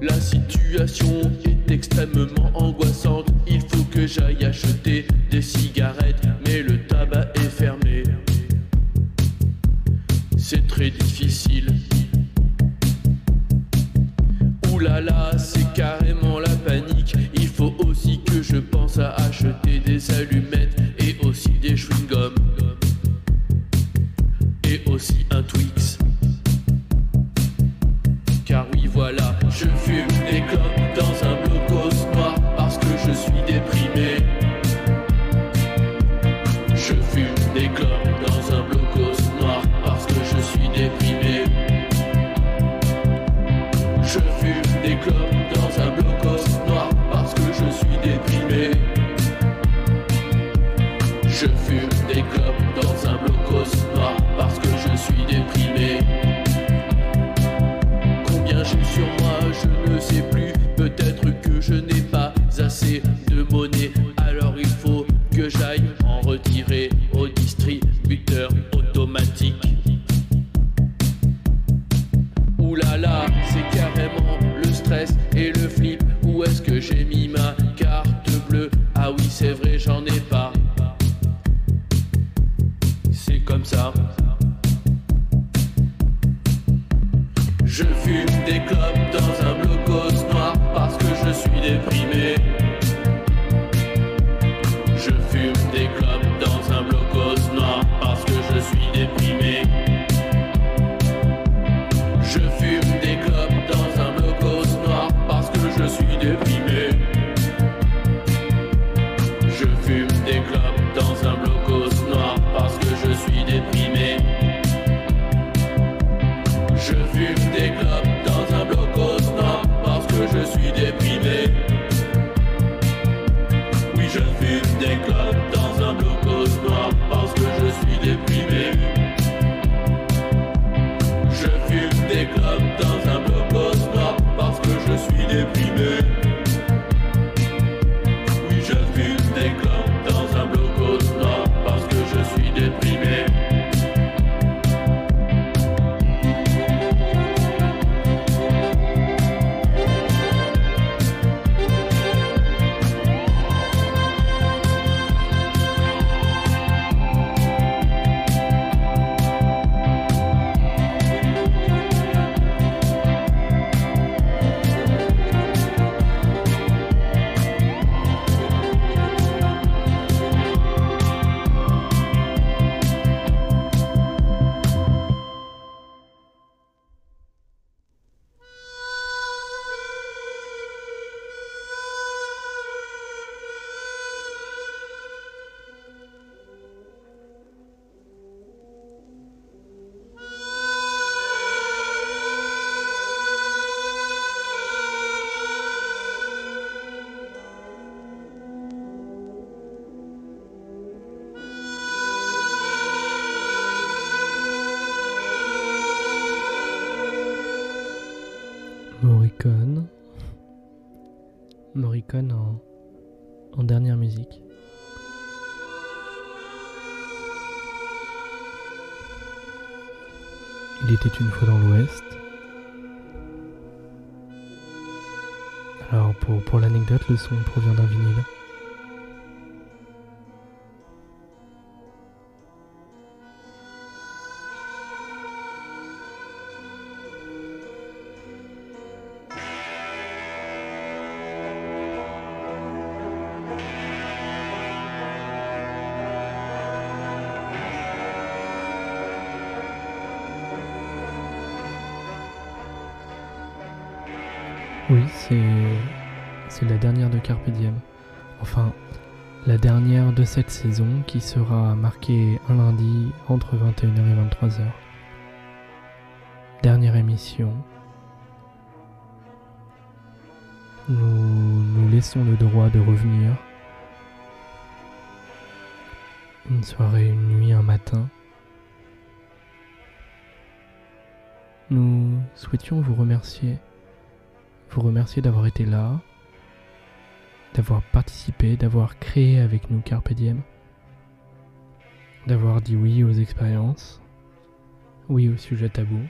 La situation est extrêmement angoissante. Il faut que j'aille acheter des cigarettes, mais le tabac est fermé. C'est très difficile. Ouh là là, Je fume des clopes. Une fois dans l'Ouest. Alors pour, pour l'anecdote, le son provient d'un vinyle. c'est la dernière de Carpe Diem. Enfin, la dernière de cette saison qui sera marquée un lundi entre 21h et 23h. Dernière émission. Nous nous laissons le droit de revenir. Une soirée, une nuit, un matin. Nous souhaitions vous remercier vous remercier d'avoir été là, d'avoir participé, d'avoir créé avec nous Carpedium, d'avoir dit oui aux expériences, oui aux sujets tabous.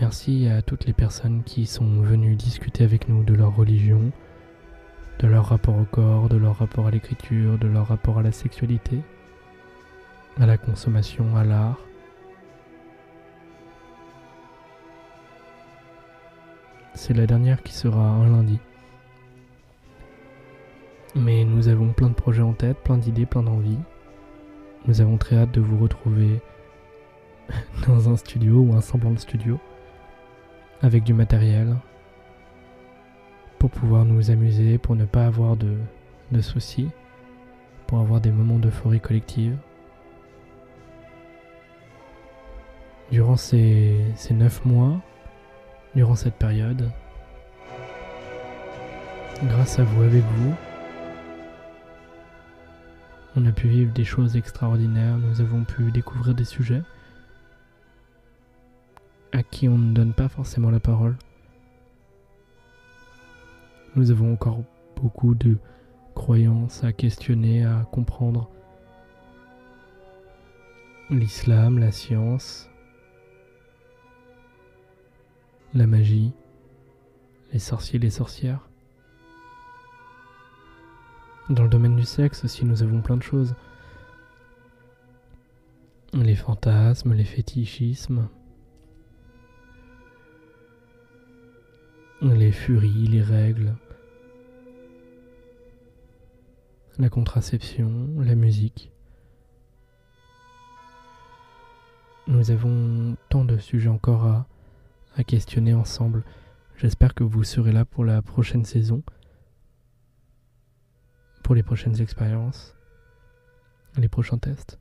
Merci à toutes les personnes qui sont venues discuter avec nous de leur religion, de leur rapport au corps, de leur rapport à l'écriture, de leur rapport à la sexualité, à la consommation, à l'art. C'est la dernière qui sera un lundi. Mais nous avons plein de projets en tête, plein d'idées, plein d'envies. Nous avons très hâte de vous retrouver dans un studio ou un semblant de studio, avec du matériel, pour pouvoir nous amuser, pour ne pas avoir de, de soucis, pour avoir des moments d'euphorie collective. Durant ces, ces neuf mois, durant cette période, grâce à vous, avec vous, on a pu vivre des choses extraordinaires, nous avons pu découvrir des sujets à qui on ne donne pas forcément la parole. Nous avons encore beaucoup de croyances à questionner, à comprendre. L'islam, la science, la magie, les sorciers, les sorcières. Dans le domaine du sexe aussi, nous avons plein de choses. Les fantasmes, les fétichismes, les furies, les règles, la contraception, la musique. Nous avons tant de sujets encore à, à questionner ensemble. J'espère que vous serez là pour la prochaine saison pour les prochaines expériences, les prochains tests.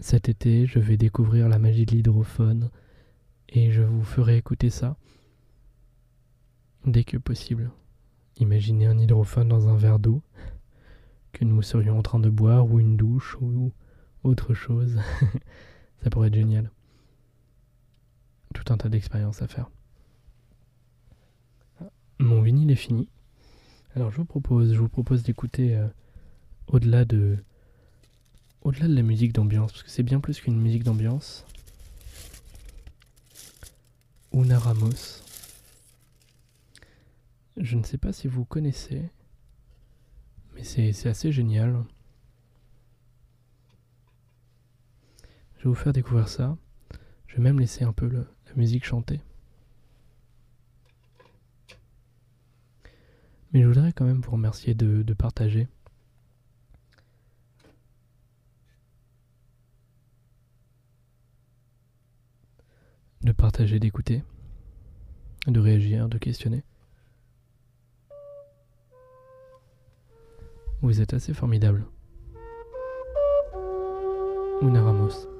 Cet été, je vais découvrir la magie de l'hydrophone et je vous ferai écouter ça dès que possible. Imaginez un hydrophone dans un verre d'eau que nous serions en train de boire ou une douche ou autre chose. ça pourrait être génial. Tout un tas d'expériences à faire. Mon vinyle est fini. Alors je vous propose, je vous propose d'écouter euh, au-delà de au-delà de la musique d'ambiance, parce que c'est bien plus qu'une musique d'ambiance. Una Ramos. Je ne sais pas si vous connaissez, mais c'est assez génial. Je vais vous faire découvrir ça. Je vais même laisser un peu la musique chanter. Mais je voudrais quand même vous remercier de, partager. De partager, d'écouter, de réagir, de questionner. Vous êtes assez formidable. Una Ramos.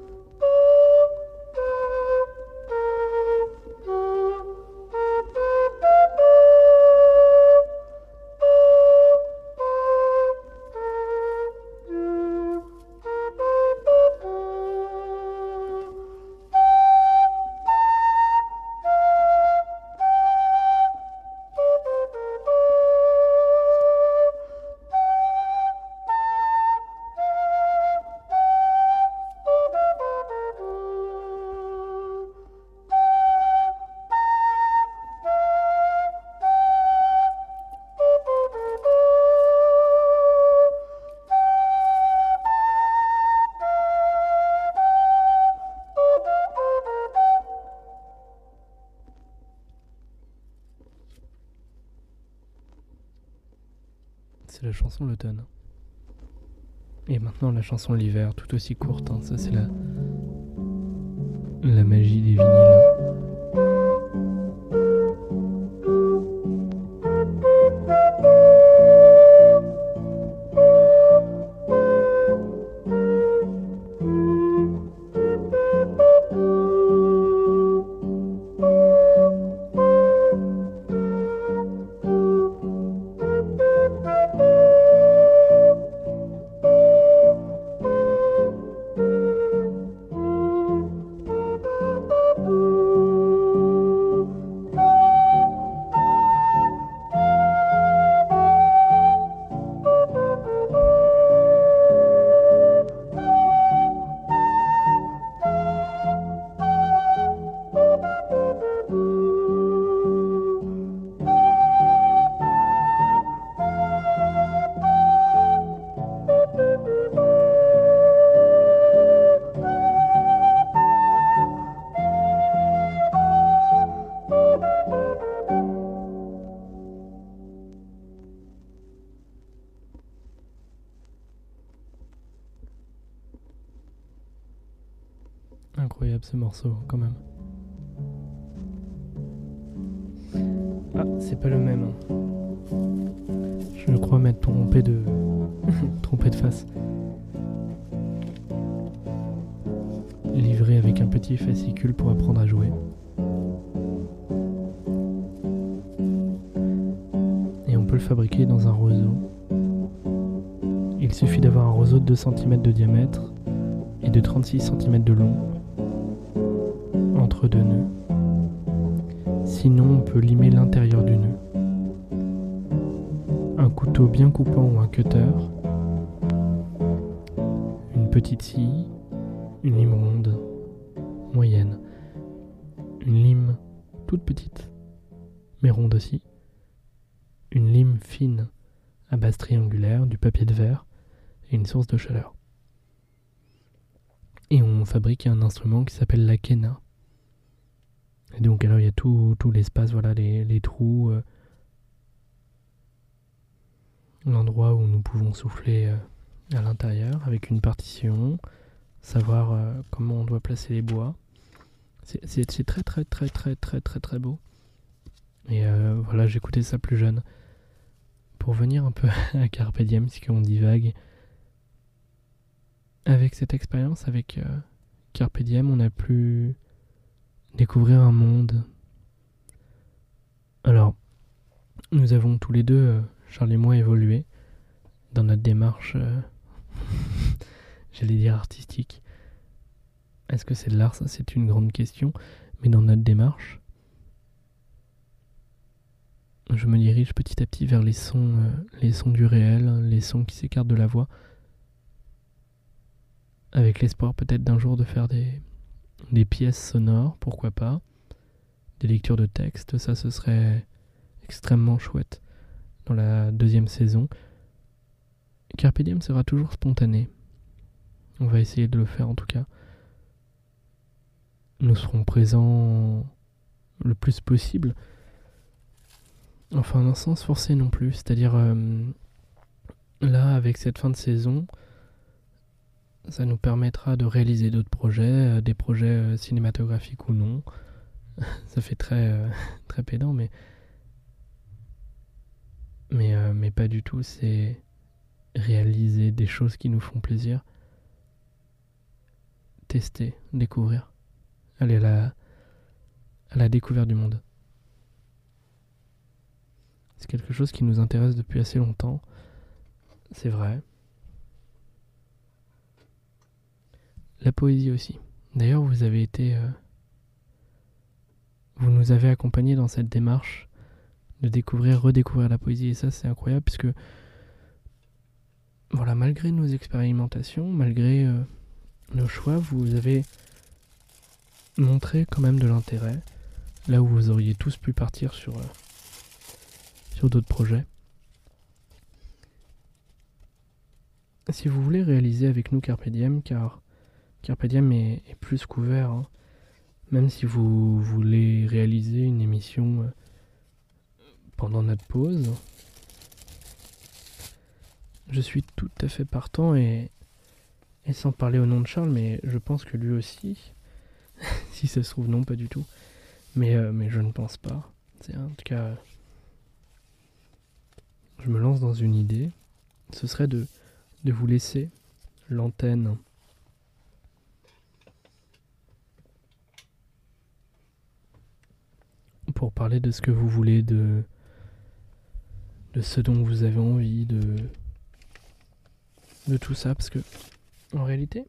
La chanson l'automne. Et maintenant la chanson l'hiver, tout aussi courte, hein. ça c'est la, la magie des vinyles. 2 cm de diamètre et de 36 cm de long entre deux nœuds. Sinon, on peut limer l'intérieur du nœud. Un couteau bien coupant ou un cutter. Une petite scie. Une lime ronde. Moyenne. Une lime toute petite. Mais ronde aussi. Une lime fine à base triangulaire, du papier de verre et une source de chaleur. Et on fabrique un instrument qui s'appelle la quena. Et donc alors il y a tout, tout l'espace, voilà, les, les trous, euh, l'endroit où nous pouvons souffler euh, à l'intérieur avec une partition, savoir euh, comment on doit placer les bois. C'est- C'est c'est très très très très très très très beau. Et voilà, j'écoutais ça plus jeune. Pour venir un peu à Carpe Diem, si on divague. Avec cette expérience, avec euh, on a pu découvrir un monde. Alors, nous avons tous les deux, euh, Charles et moi, évolué dans notre démarche, euh, j'allais dire artistique. Est-ce que c'est de l'art Ça, c'est une grande question. Mais dans notre démarche, je me dirige petit à petit vers les sons, euh, les sons du réel, les sons qui s'écartent de la voix, avec l'espoir peut-être d'un jour de faire des, pièces sonores, pourquoi pas, des lectures de textes, ça ce serait extrêmement chouette dans la deuxième saison. Carpe Diem sera toujours spontané. On va essayer de le faire en tout cas. Nous serons présents le plus possible. Enfin, dans un sens forcé non plus. C'est-à-dire, euh, là, avec cette fin de saison, ça nous permettra de réaliser d'autres projets, euh, des projets euh, cinématographiques ou non. ça fait très, euh, très pédant, mais. Mais, mais pas du tout. C'est réaliser des choses qui nous font plaisir. Tester, découvrir. Aller la, à la découverte du monde. C'est quelque chose qui nous intéresse depuis assez longtemps. C'est vrai. La poésie aussi. D'ailleurs, vous avez été... euh, vous nous avez accompagnés dans cette démarche de découvrir, redécouvrir la poésie. Et ça, c'est incroyable puisque... Voilà, malgré nos expérimentations, malgré euh, nos choix, vous avez montré quand même de l'intérêt. Là où vous auriez tous pu partir sur... euh, d'autres projets. Si vous voulez réaliser avec nous Carpe Diem, car Carpe Diem est, plus couvert, hein, même si vous voulez réaliser une émission euh, pendant notre pause, je suis tout à fait partant et, sans parler au nom de Charles, mais je pense que lui aussi, si ça se trouve non, pas du tout, mais, euh, je ne pense pas. En tout cas je me lance dans une idée, ce serait de vous laisser l'antenne parler de ce que vous voulez, de, de ce dont vous avez envie, de, de tout ça, parce que en réalité,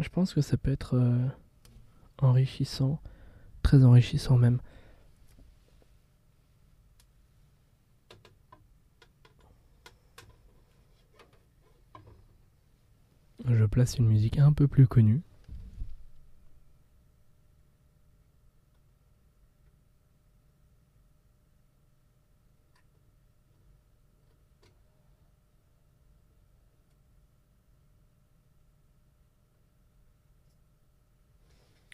je pense que ça peut être euh, enrichissant, très enrichissant même. Je place une musique un peu plus connue.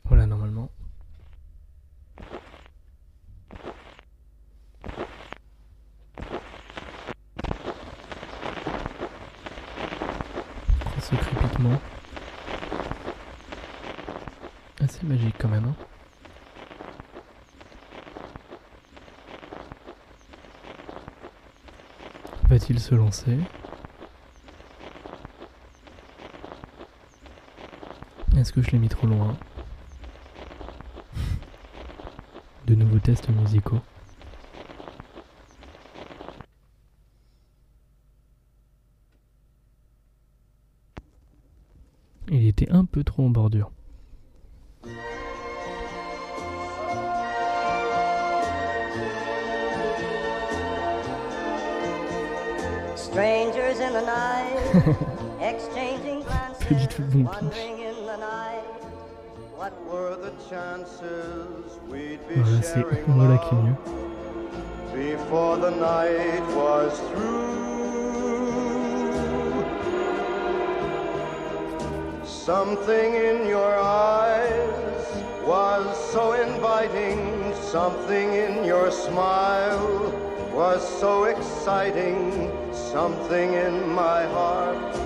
Voilà, normalement. ce crépitement assez assez magique quand même. Hein. Va-t-il se lancer Est-ce que je l'ai mis trop loin De nouveaux tests musicaux. We'd be voilà, sharing voilà qui est mieux. Before the night was through. Something in your eyes was so inviting, something in your smile was so exciting. Something in my heart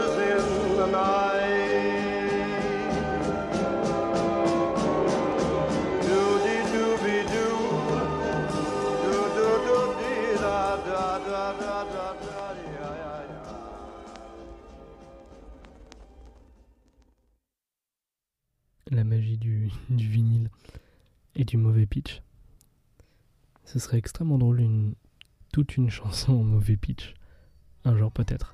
la magie du, vinyle et du mauvais pitch. Ce serait extrêmement drôle une, toute une chanson en mauvais pitch. Un jour peut-être.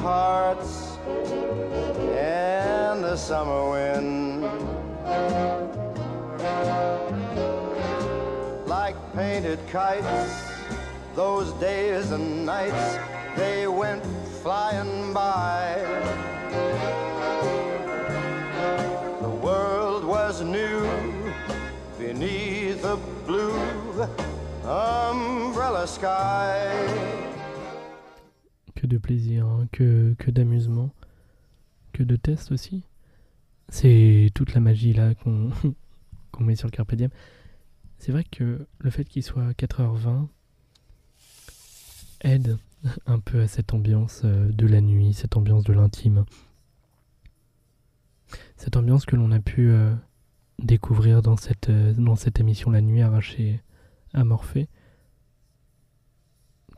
sweethearts and the summer wind. Like painted kites, those days and nights, they went flying by. The world was new beneath a blue umbrella sky. De plaisir, hein, que, que d'amusement, que de tests aussi. C'est toute la magie là qu'on met sur le Carpe Diem. C'est vrai que le fait qu'il soit 4h20 aide un peu à cette ambiance euh, de la nuit, cette ambiance de l'intime. Cette ambiance que l'on a pu euh, découvrir dans cette, euh, dans cette émission La Nuit arrachée à Morphée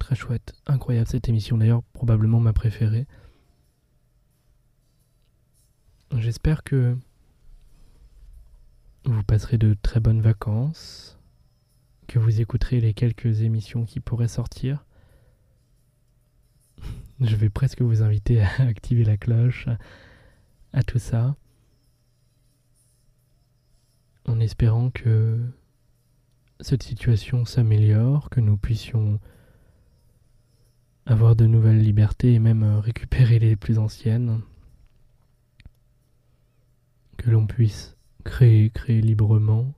très chouette, incroyable cette émission d'ailleurs, probablement ma préférée. J'espère que vous passerez de très bonnes vacances, que vous écouterez les quelques émissions qui pourraient sortir. Je vais presque vous inviter à activer la cloche, à, tout ça, en espérant que cette situation s'améliore, que nous puissions avoir de nouvelles libertés et même récupérer les plus anciennes, que l'on puisse créer, créer librement,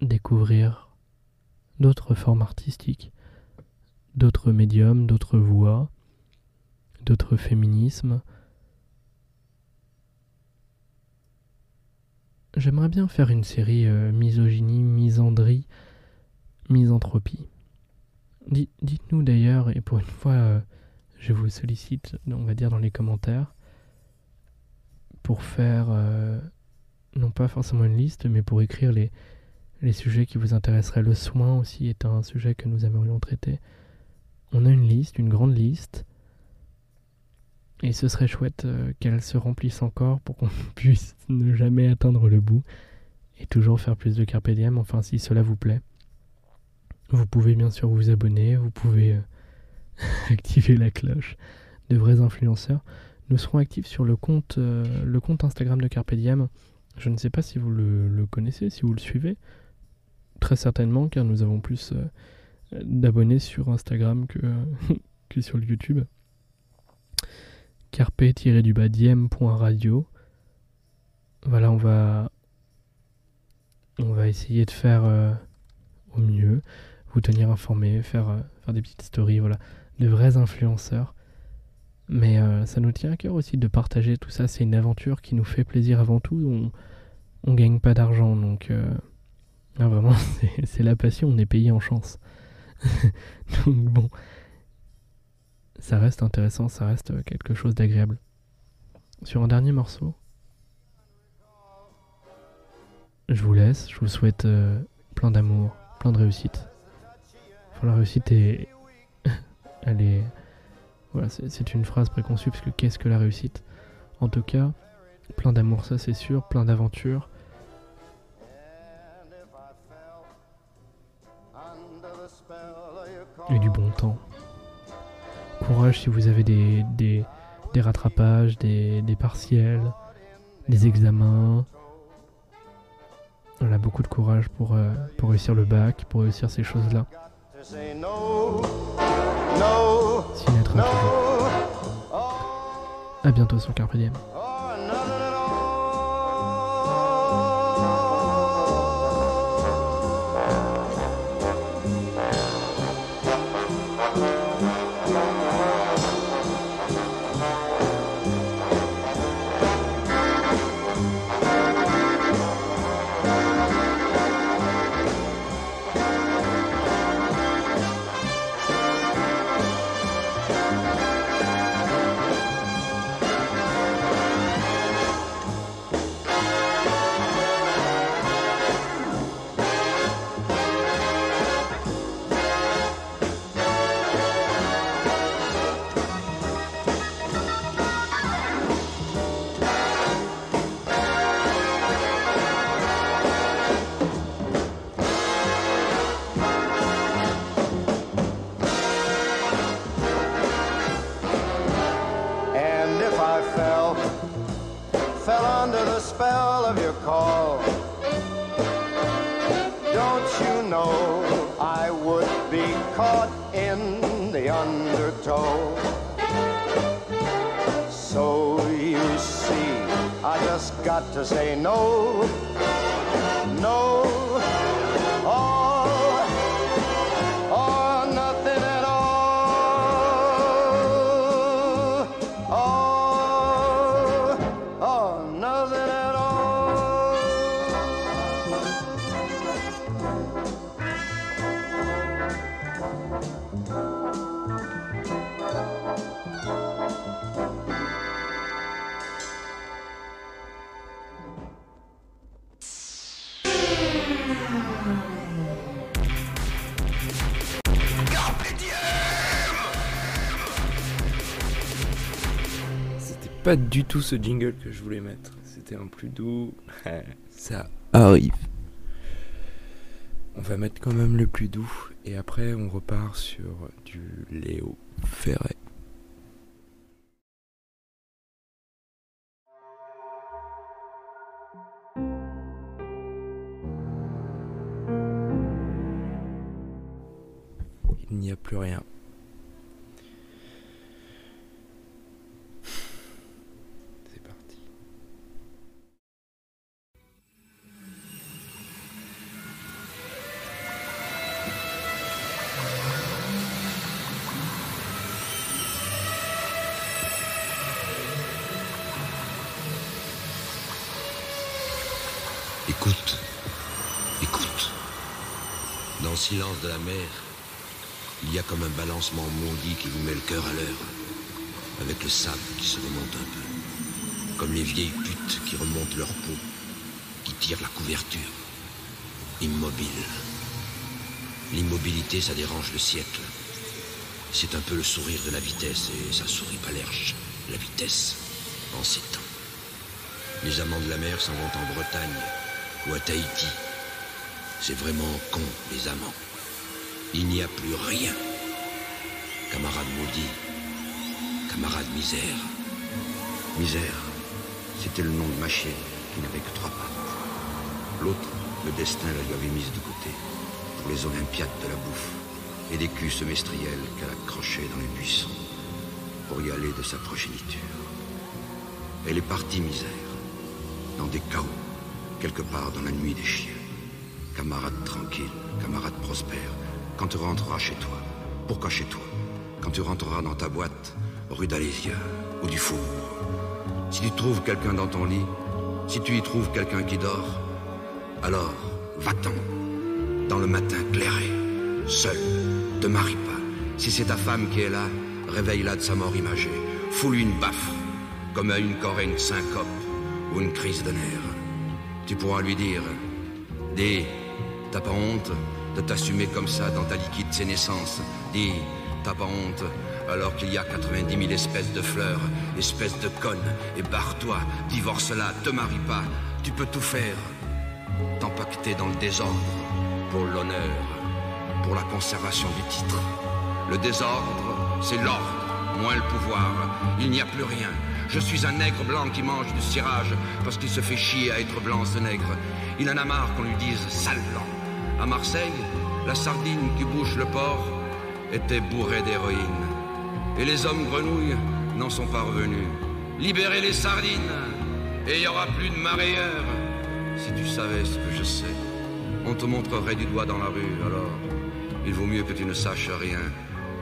découvrir d'autres formes artistiques, d'autres médiums, d'autres voix, d'autres féminismes. J'aimerais bien faire une série euh, misogynie, misandrie, misanthropie. Dites-nous d'ailleurs, et pour une fois, euh, je vous sollicite, on va dire dans les commentaires, pour faire, euh, non pas forcément une liste, mais pour écrire les, sujets qui vous intéresseraient. Le soin aussi est un sujet que nous aimerions traiter. On a une liste, une grande liste, et ce serait chouette euh, qu'elle se remplisse encore pour qu'on puisse ne jamais atteindre le bout et toujours faire plus de Carpe Diem, enfin si cela vous plaît. Vous pouvez bien sûr vous abonner, vous pouvez euh, activer la cloche de vrais influenceurs. Nous serons actifs sur le compte, euh, le compte Instagram de Carpe Diem. Je ne sais pas si vous le, connaissez, si vous le suivez. Très certainement, car nous avons plus euh, d'abonnés sur Instagram que, que sur YouTube. Carpe-diem.radio. Voilà, on va, on va essayer de faire au mieux tenir informé, faire, euh, faire des petites stories, voilà, de vrais influenceurs. Mais euh, ça nous tient à cœur aussi de partager tout ça. C'est une aventure qui nous fait plaisir avant tout. On, on gagne pas d'argent, donc euh, vraiment, c'est la passion. On est payé en chance. donc bon, ça reste intéressant, ça reste quelque chose d'agréable. Sur un dernier morceau, je vous laisse. Je vous souhaite plein d'amour, plein de réussite la réussite est. Elle est. Voilà, c'est une phrase préconçue parce que qu'est-ce que la réussite? En tout cas, plein d'amour, ça c'est sûr, plein d'aventures. Et du bon temps. Courage si vous avez des, des, rattrapages, des, partiels, des examens. On a beaucoup de courage pour, euh, pour réussir le bac, pour réussir ces choses-là. No, no, no, A bientôt sur Carpe Diem. Pas du tout ce jingle que je voulais mettre. C'était un plus doux. Ça arrive. On va mettre quand même le plus doux et après on repart sur du Léo Ferret. Il n'y a plus rien. Silence de la mer, il y a comme un balancement maudit qui vous met le cœur à l'heure, avec le sable qui se remonte un peu, comme les vieilles putes qui remontent leur peau, qui tirent la couverture, immobile. L'immobilité, ça dérange le siècle. C'est un peu le sourire de la vitesse, et ça sourit pas l'herche, la vitesse, en ces temps. Les amants de la mer s'en vont en Bretagne ou à Tahiti. C'est vraiment con, les amants. Il n'y a plus rien. Camarade maudit, camarade misère. Misère, c'était le nom de ma chienne qui n'avait que trois pattes. L'autre, le destin la lui avait mise de côté pour les Olympiades de la bouffe et des culs semestriels qu'elle accrochait dans les buissons pour y aller de sa progéniture. Elle est partie misère, dans des chaos, quelque part dans la nuit des chiens. Camarade tranquille, camarade prospère, quand tu rentreras chez toi. Pourquoi chez toi? Quand tu rentreras dans ta boîte, rue d'Alésia ou du Faubourg. Si tu trouves quelqu'un dans ton lit, si tu y trouves quelqu'un qui dort, alors va-t'en. Dans le matin clairé, seul, te marie pas. Si c'est ta femme qui est là, réveille-la de sa mort imagée. Fous-lui une baffe, comme à une qu'aurait une syncope ou une crise de nerfs. Tu pourras lui dire, dis, t'as pas honte de t'assumer comme ça dans ta liquide sénescence? Dis, t'as pas honte alors qu'il y a 90 000 espèces de fleurs, espèces de connes, et barre-toi, divorce-la, te marie pas, tu peux tout faire. T'empacter dans le désordre, pour l'honneur, pour la conservation du titre. Le désordre, c'est l'ordre, moins le pouvoir. Il n'y a plus rien. Je suis un nègre blanc qui mange du cirage parce qu'il se fait chier à être blanc, ce nègre. Il en a marre qu'on lui dise sale blanc. À Marseille, la sardine qui bouche le port était bourrée d'héroïne. Et les hommes grenouilles n'en sont pas revenus. Libérez les sardines et il n'y aura plus de mareyeurs. Si tu savais ce que je sais, on te montrerait du doigt dans la rue, alors il vaut mieux que tu ne saches rien.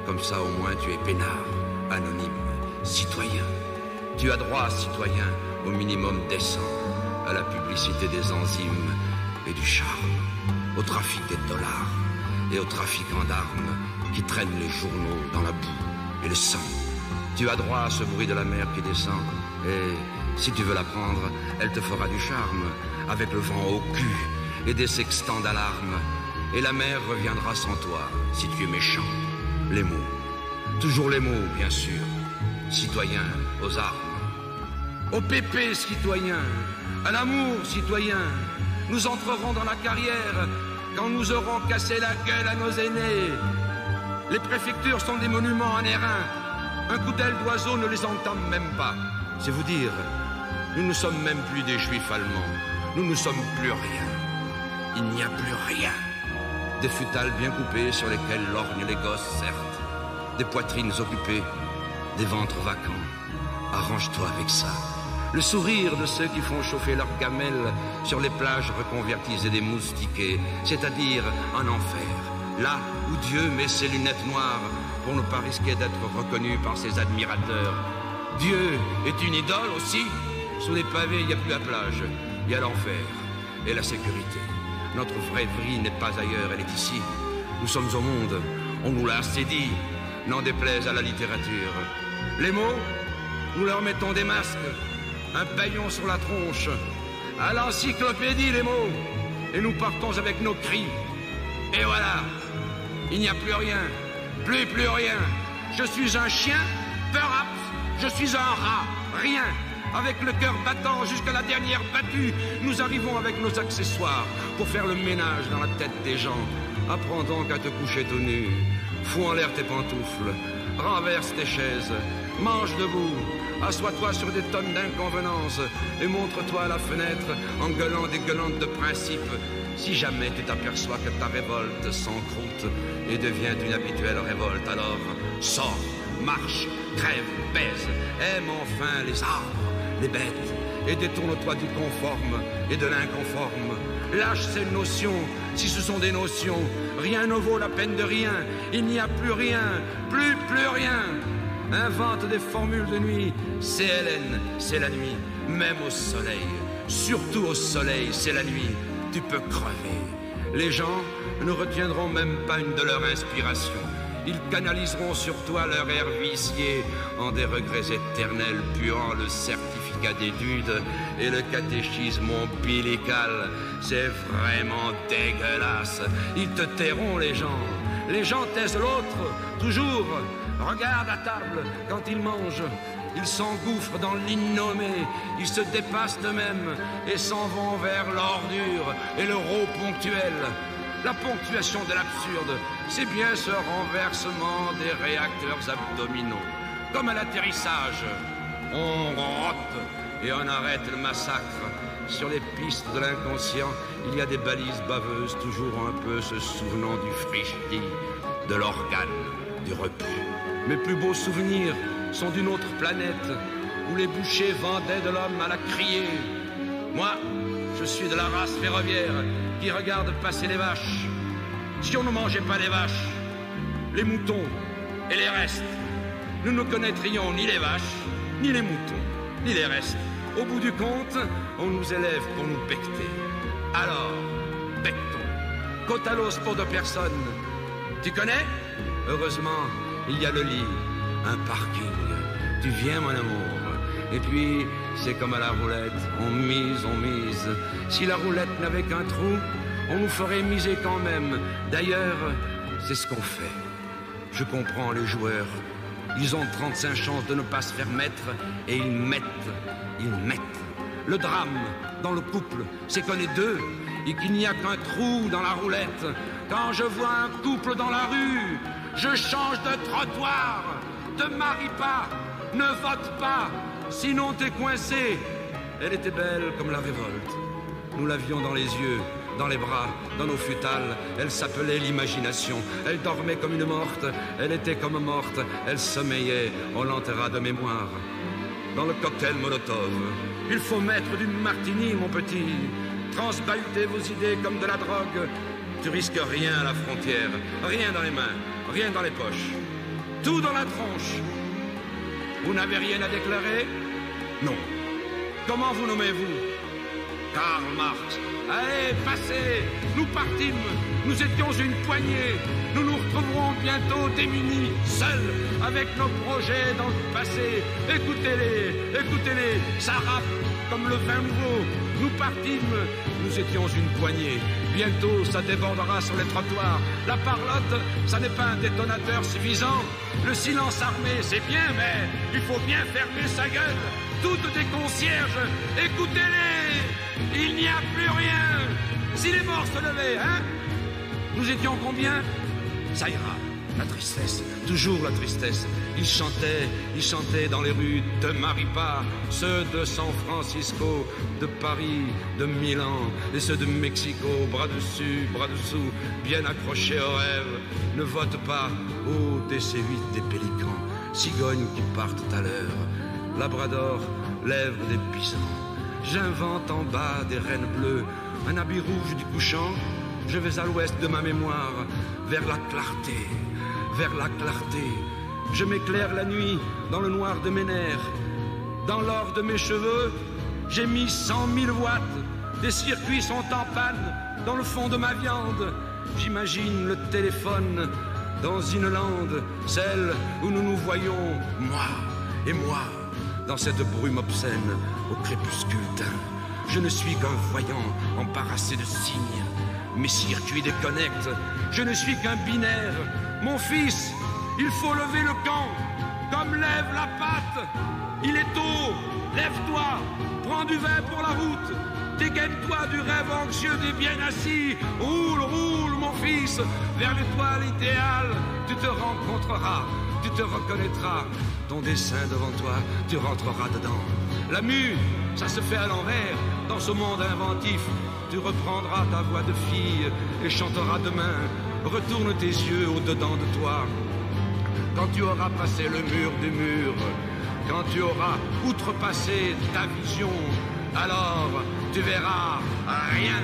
Comme ça, au moins, tu es peinard, anonyme, citoyen. Tu as droit, citoyen, au minimum décent, à la publicité des enzymes et du charme, au trafic des dollars et au trafiquant d'armes qui traînent les journaux dans la boue et le sang. Tu as droit à ce bruit de la mer qui descend, et si tu veux la prendre, elle te fera du charme, avec le vent au cul et des sextants d'alarme, et la mer reviendra sans toi, si tu es méchant. Les mots, toujours les mots, bien sûr. Citoyen aux armes. Au pépé, citoyen, à l'amour, citoyen, nous entrerons dans la carrière quand nous aurons cassé la gueule à nos aînés. Les préfectures sont des monuments anérains. Un coup d'aile d'oiseau ne les entame même pas. C'est vous dire, nous ne sommes même plus des juifs allemands. Nous ne sommes plus rien. Il n'y a plus rien. Des futales bien coupées sur lesquelles lorgnent les gosses, certes. Des poitrines occupées, des ventres vacants. Arrange-toi avec ça. Le sourire de ceux qui font chauffer leurs gamelles sur les plages reconverties et des moustiqués, c'est-à-dire en enfer. Là où Dieu met ses lunettes noires pour ne pas risquer d'être reconnu par ses admirateurs. Dieu est une idole aussi. Sous les pavés, il n'y a plus la plage, il y a l'enfer et la sécurité. Notre vraie n'est pas ailleurs, elle est ici. Nous sommes au monde, on nous l'a assez dit, n'en déplaise à la littérature. Les mots, nous leur mettons des masques, un paillon sur la tronche, à l'encyclopédie les mots, et nous partons avec nos cris. Et voilà, il n'y a plus rien, plus plus rien. Je suis un chien, peur je suis un rat, rien. Avec le cœur battant jusqu'à la dernière battue, nous arrivons avec nos accessoires pour faire le ménage dans la tête des gens. Apprends donc à te coucher tout nu. Fous en l'air tes pantoufles. Renverse tes chaises. Mange debout. Assois-toi sur des tonnes d'inconvenances et montre-toi à la fenêtre en gueulant des gueulantes de principe. Si jamais tu t'aperçois que ta révolte s'encroute et devient une habituelle révolte, alors sors, marche, crève, baise, aime enfin les arbres, les bêtes, et détourne-toi du conforme et de l'inconforme. Lâche ces notions, si ce sont des notions. Rien ne vaut la peine de rien. Il n'y a plus rien, plus, plus rien. Invente des formules de nuit. C'est Hélène, c'est la nuit, même au soleil. Surtout au soleil, c'est la nuit. Tu peux crever. Les gens ne retiendront même pas une de leurs inspirations. Ils canaliseront sur toi leur air vicié en des regrets éternels puant le certificat d'études et le catéchisme ombilical. C'est vraiment dégueulasse. Ils te tairont les gens. Les gens taisent l'autre, toujours. Regarde à table quand ils mangent. Ils s'engouffrent dans l'innommé, ils se dépassent d'eux-mêmes et s'en vont vers l'ordure et le rot ponctuel. La ponctuation de l'absurde, c'est bien ce renversement des réacteurs abdominaux. Comme à l'atterrissage, on rote et on arrête le massacre. Sur les pistes de l'inconscient, il y a des balises baveuses, toujours un peu se souvenant du frigidi, de l'organe, du repu. Mes plus beaux souvenirs sont d'une autre planète, où les bouchers vendaient de l'homme à la criée. Moi, je suis de la race ferroviaire qui regarde passer les vaches. Si on ne mangeait pas les vaches, les moutons et les restes, nous ne connaîtrions ni les vaches, ni les moutons, ni les restes. Au bout du compte, on nous élève pour nous becter. Alors, bectons. Côte à l'os pour deux personnes. Tu connais? Heureusement, il y a le lit, un parking. Tu viens, mon amour. Et puis, c'est comme à la roulette. On mise, on mise. Si la roulette n'avait qu'un trou, on nous ferait miser quand même. D'ailleurs, c'est ce qu'on fait. Je comprends les joueurs. Ils ont 35 chances de ne pas se faire mettre et ils mettent, ils mettent. Le drame dans le couple, c'est qu'on est deux et qu'il n'y a qu'un trou dans la roulette. Quand je vois un couple dans la rue, je change de trottoir. Te marie pas, ne vote pas, sinon t'es coincé. Elle était belle comme la révolte. Nous l'avions dans les yeux, dans les bras, dans nos futales. Elle s'appelait l'imagination. Elle dormait comme une morte. Elle était comme morte. Elle sommeillait. On l'enterra de mémoire. Dans le cocktail Molotov, il faut mettre du martini, mon petit. Transbahuter vos idées comme de la drogue. Tu risques rien à la frontière. Rien dans les mains. Rien dans les poches. Tout dans la tronche. Vous n'avez rien à déclarer? Non. Comment vous nommez-vous? Karl Marx. Allez, passez Nous partîmes. Nous étions une poignée. Nous nous retrouverons bientôt démunis, seuls, avec nos projets dans le passé. Écoutez-les, écoutez-les, ça rappe comme le vin nouveau. Nous partîmes. Nous étions une poignée. Bientôt, ça débordera sur les trottoirs. La parlotte, ça n'est pas un détonateur suffisant. Le silence armé, c'est bien, mais il faut bien fermer sa gueule. Toutes des concierges, écoutez-les Il n'y a plus rien Si les morts se levaient, hein Nous étions combien? Ça ira. La tristesse, toujours la tristesse. Ils chantaient, ils chantaient dans les rues de Maripa, ceux de San Francisco, de Paris, de Milan, et ceux de Mexico, bras dessus, bras dessous, bien accrochés au rêve. Ne vote pas, ô DC-8 des pélicans, cigognes qui partent à l'heure, Labrador, lèvres des pisans. J'invente en bas des reines bleues, un habit rouge du couchant. Je vais à l'ouest de ma mémoire, vers la clarté, vers la clarté. Je m'éclaire la nuit dans le noir de mes nerfs. Dans l'or de mes cheveux, j'ai mis cent mille watts. Des circuits sont en panne dans le fond de ma viande. J'imagine le téléphone dans une lande, celle où nous nous voyons, moi et moi, dans cette brume obscène au crépuscule. Je ne suis qu'un voyant embarrassé de signes. Mes circuits déconnectent. Je ne suis qu'un binaire. Mon fils, il faut lever le camp, comme lève la patte. Il est tôt. Lève-toi. Prends du vin pour la route. Dégaine-toi du rêve anxieux des bien assis. Roule, roule, mon fils, vers l'étoile idéale. Tu te rencontreras, tu te reconnaîtras. Ton dessin devant toi, tu rentreras dedans. La mue, ça se fait à l'envers. Dans ce monde inventif, tu reprendras ta voix de fille et chanteras demain. Retourne tes yeux au-dedans de toi. Quand tu auras passé le mur du mur, quand tu auras outrepassé ta vision, alors tu verras rien.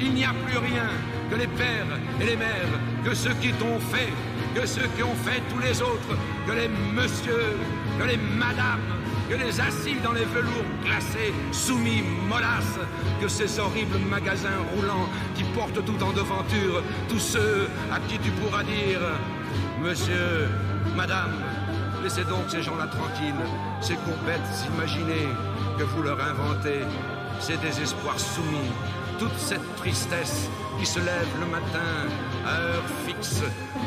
Il n'y a plus rien que les pères et les mères, que ceux qui t'ont fait, que ceux qui ont fait tous les autres, que les messieurs, que les madames, que les assis dans les velours glacés, soumis, mollasses, que ces horribles magasins roulants qui portent tout en devanture, tous ceux à qui tu pourras dire, Monsieur, Madame, laissez donc ces gens-là tranquilles, ces compètes imaginées que vous leur inventez, ces désespoirs soumis, toute cette tristesse qui se lève le matin à heure fixe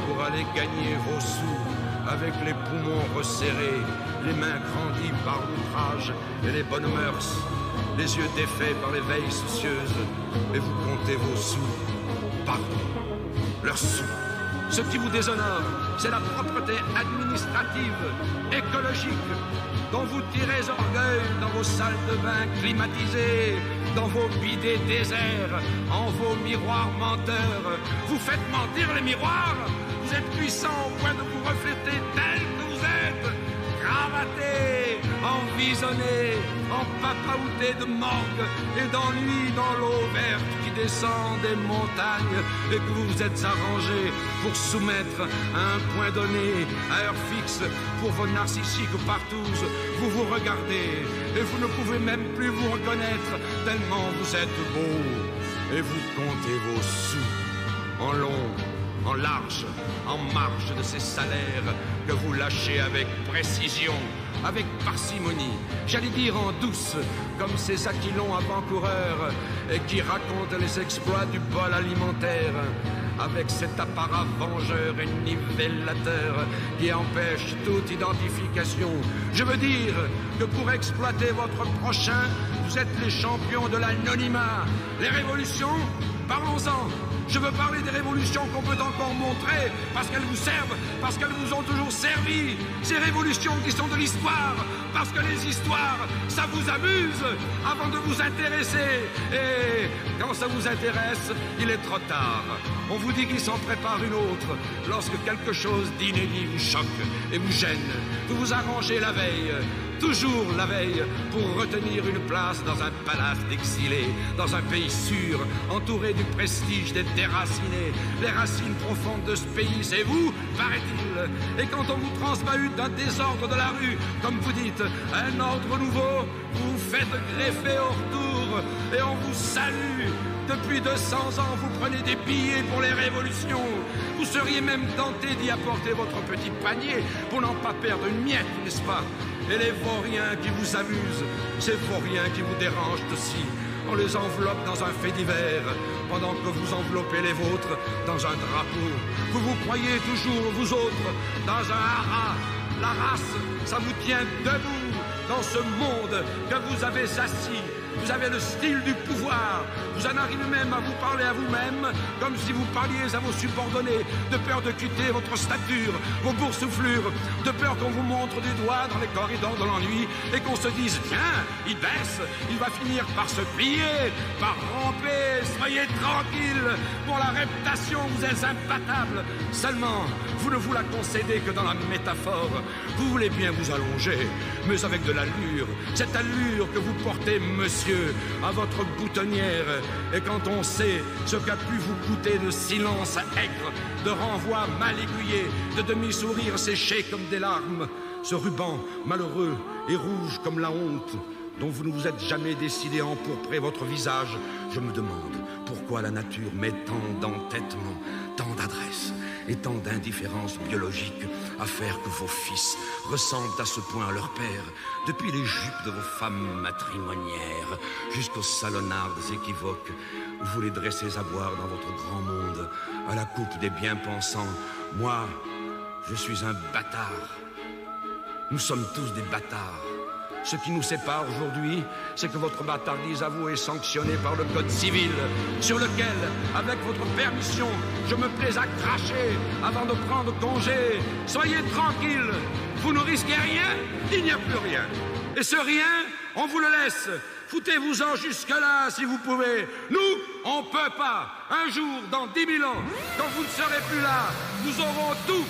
pour aller gagner vos sous avec les poumons resserrés, les mains grandies par l'ouvrage et les bonnes mœurs, les yeux défaits par les veilles soucieuses, et vous comptez vos sous. Pardon, leurs sous. Ce qui vous déshonore, c'est la propreté administrative, écologique, dont vous tirez orgueil dans vos salles de bain climatisées, dans vos bidets déserts, en vos miroirs menteurs. Vous faites mentir les miroirs Vous êtes puissant au point de vous refléter tel que vous êtes, cravaté, envisonné, empapaouté de morgue et d'ennui dans l'eau verte qui descend des montagnes et que vous vous êtes arrangé pour soumettre à un point donné, à heure fixe, pour vos narcissiques partous. Vous vous regardez et vous ne pouvez même plus vous reconnaître tellement vous êtes beau et vous comptez vos sous en long, en large, en marge de ces salaires que vous lâchez avec précision, avec parcimonie, j'allais dire en douce, comme ces aquilons avant-coureurs qui racontent les exploits du bol alimentaire. Avec cet apparat vengeur et nivellateur qui empêche toute identification. Je veux dire que pour exploiter votre prochain, vous êtes les champions de l'anonymat. Les révolutions, parlons-en. Je veux parler des révolutions qu'on peut encore montrer parce qu'elles vous servent, parce qu'elles vous ont toujours servi. Ces révolutions qui sont de l'histoire, parce que les histoires, ça vous amuse avant de vous intéresser. Et quand ça vous intéresse, il est trop tard. On vous dit qu'il s'en prépare une autre lorsque quelque chose d'inédit vous choque et vous gêne. Vous vous arrangez la veille toujours la veille, pour retenir une place dans un palace d'exilés, dans un pays sûr, entouré du prestige des déracinés. Les racines profondes de ce pays, c'est vous, paraît-il. Et quand on vous transmahute d'un désordre de la rue, comme vous dites, un ordre nouveau, vous vous faites greffer au retour et on vous salue. Depuis 200 ans, vous prenez des billets pour les révolutions. Vous seriez même tenté d'y apporter votre petit panier pour n'en pas perdre une miette, n'est-ce pas? Et les vauriens qui vous amusent, ces vauriens qui vous dérangent aussi. On les enveloppe dans un fait divers, pendant que vous enveloppez les vôtres dans un drapeau. Vous vous croyez toujours, vous autres, dans un haras. La race, ça vous tient debout dans ce monde que vous avez assis. Vous avez le style du pouvoir. Vous en arrivez même à vous parler à vous-même comme si vous parliez à vos subordonnés, de peur de quitter votre stature, vos boursouflures, de peur qu'on vous montre du doigt dans les corridors de l'ennui et qu'on se dise tiens, il baisse, il va finir par se plier, par ramper, soyez tranquille. Pour la réputation, vous êtes imbattable. Seulement, vous ne vous la concédez que dans la métaphore. Vous voulez bien vous allonger, mais avec de l'allure. Cette allure que vous portez, monsieur, à votre boutonnière. Et quand on sait ce qu'a pu vous coûter de silence aigre, de renvoi mal aiguillé, de demi-sourire séché comme des larmes, ce ruban malheureux et rouge comme la honte, dont vous ne vous êtes jamais décidé à empourprer votre visage, je me demande pourquoi la nature met tant d'entêtement, tant d'adresse et tant d'indifférence biologique à faire que vos fils ressemblent à ce point à leur père, depuis les jupes de vos femmes matrimonières jusqu'aux salonnardes équivoques où vous les dressez à boire dans votre grand monde, à la coupe des bien-pensants. Moi, je suis un bâtard. Nous sommes tous des bâtards. Ce qui nous sépare aujourd'hui, c'est que votre bâtardise à vous est sanctionnée par le Code civil, sur lequel, avec votre permission, je me plais à cracher avant de prendre congé. Soyez tranquille, vous ne risquez rien, il n'y a plus rien. Et ce rien, on vous le laisse. Foutez-vous-en jusque-là si vous pouvez. Nous, on peut pas. Un jour, dans dix mille ans, quand vous ne serez plus là, nous aurons tout.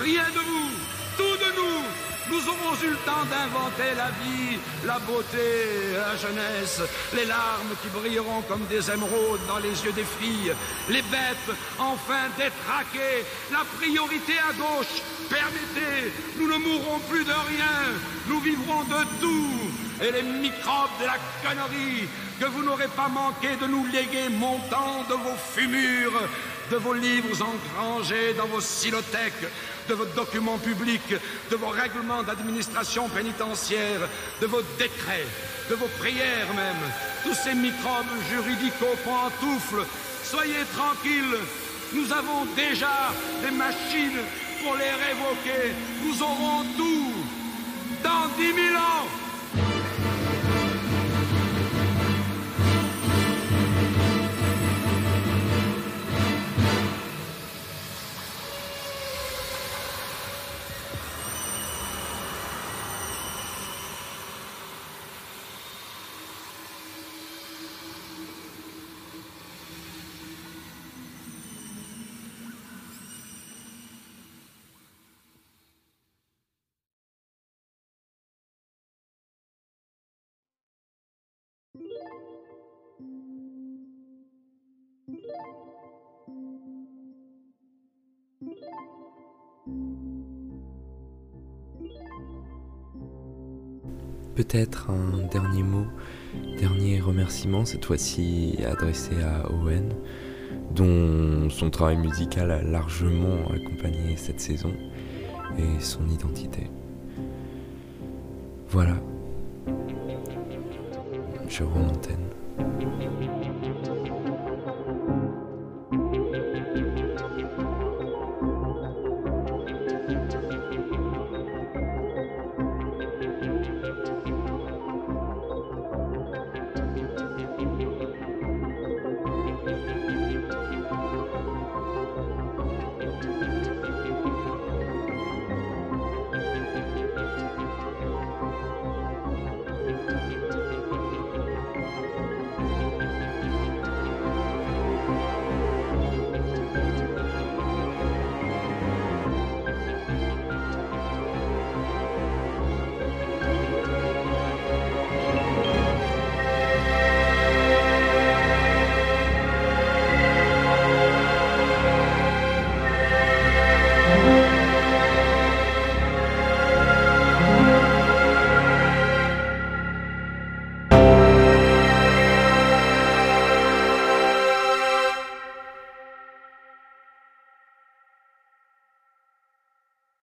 Rien de vous, tout de nous. Nous aurons eu le temps d'inventer la vie, la beauté, la jeunesse, les larmes qui brilleront comme des émeraudes dans les yeux des filles, les bêtes enfin détraquées, la priorité à gauche. Permettez, nous ne mourrons plus de rien, nous vivrons de tout. Et les microbes de la connerie que vous n'aurez pas manqué de nous léguer montant de vos fumures, de vos livres engrangés dans vos silothèques, de vos documents publics, de vos règlements d'administration pénitentiaire, de vos décrets, de vos prières même, tous ces microbes juridico-pantoufles, soyez tranquilles, nous avons déjà des machines pour les révoquer, nous aurons tout dans dix mille ans. Peut-être un dernier mot, dernier remerciement, cette fois-ci adressé à Owen, dont son travail musical a largement accompagné cette saison et son identité. Voilà. Je rends l'antenne.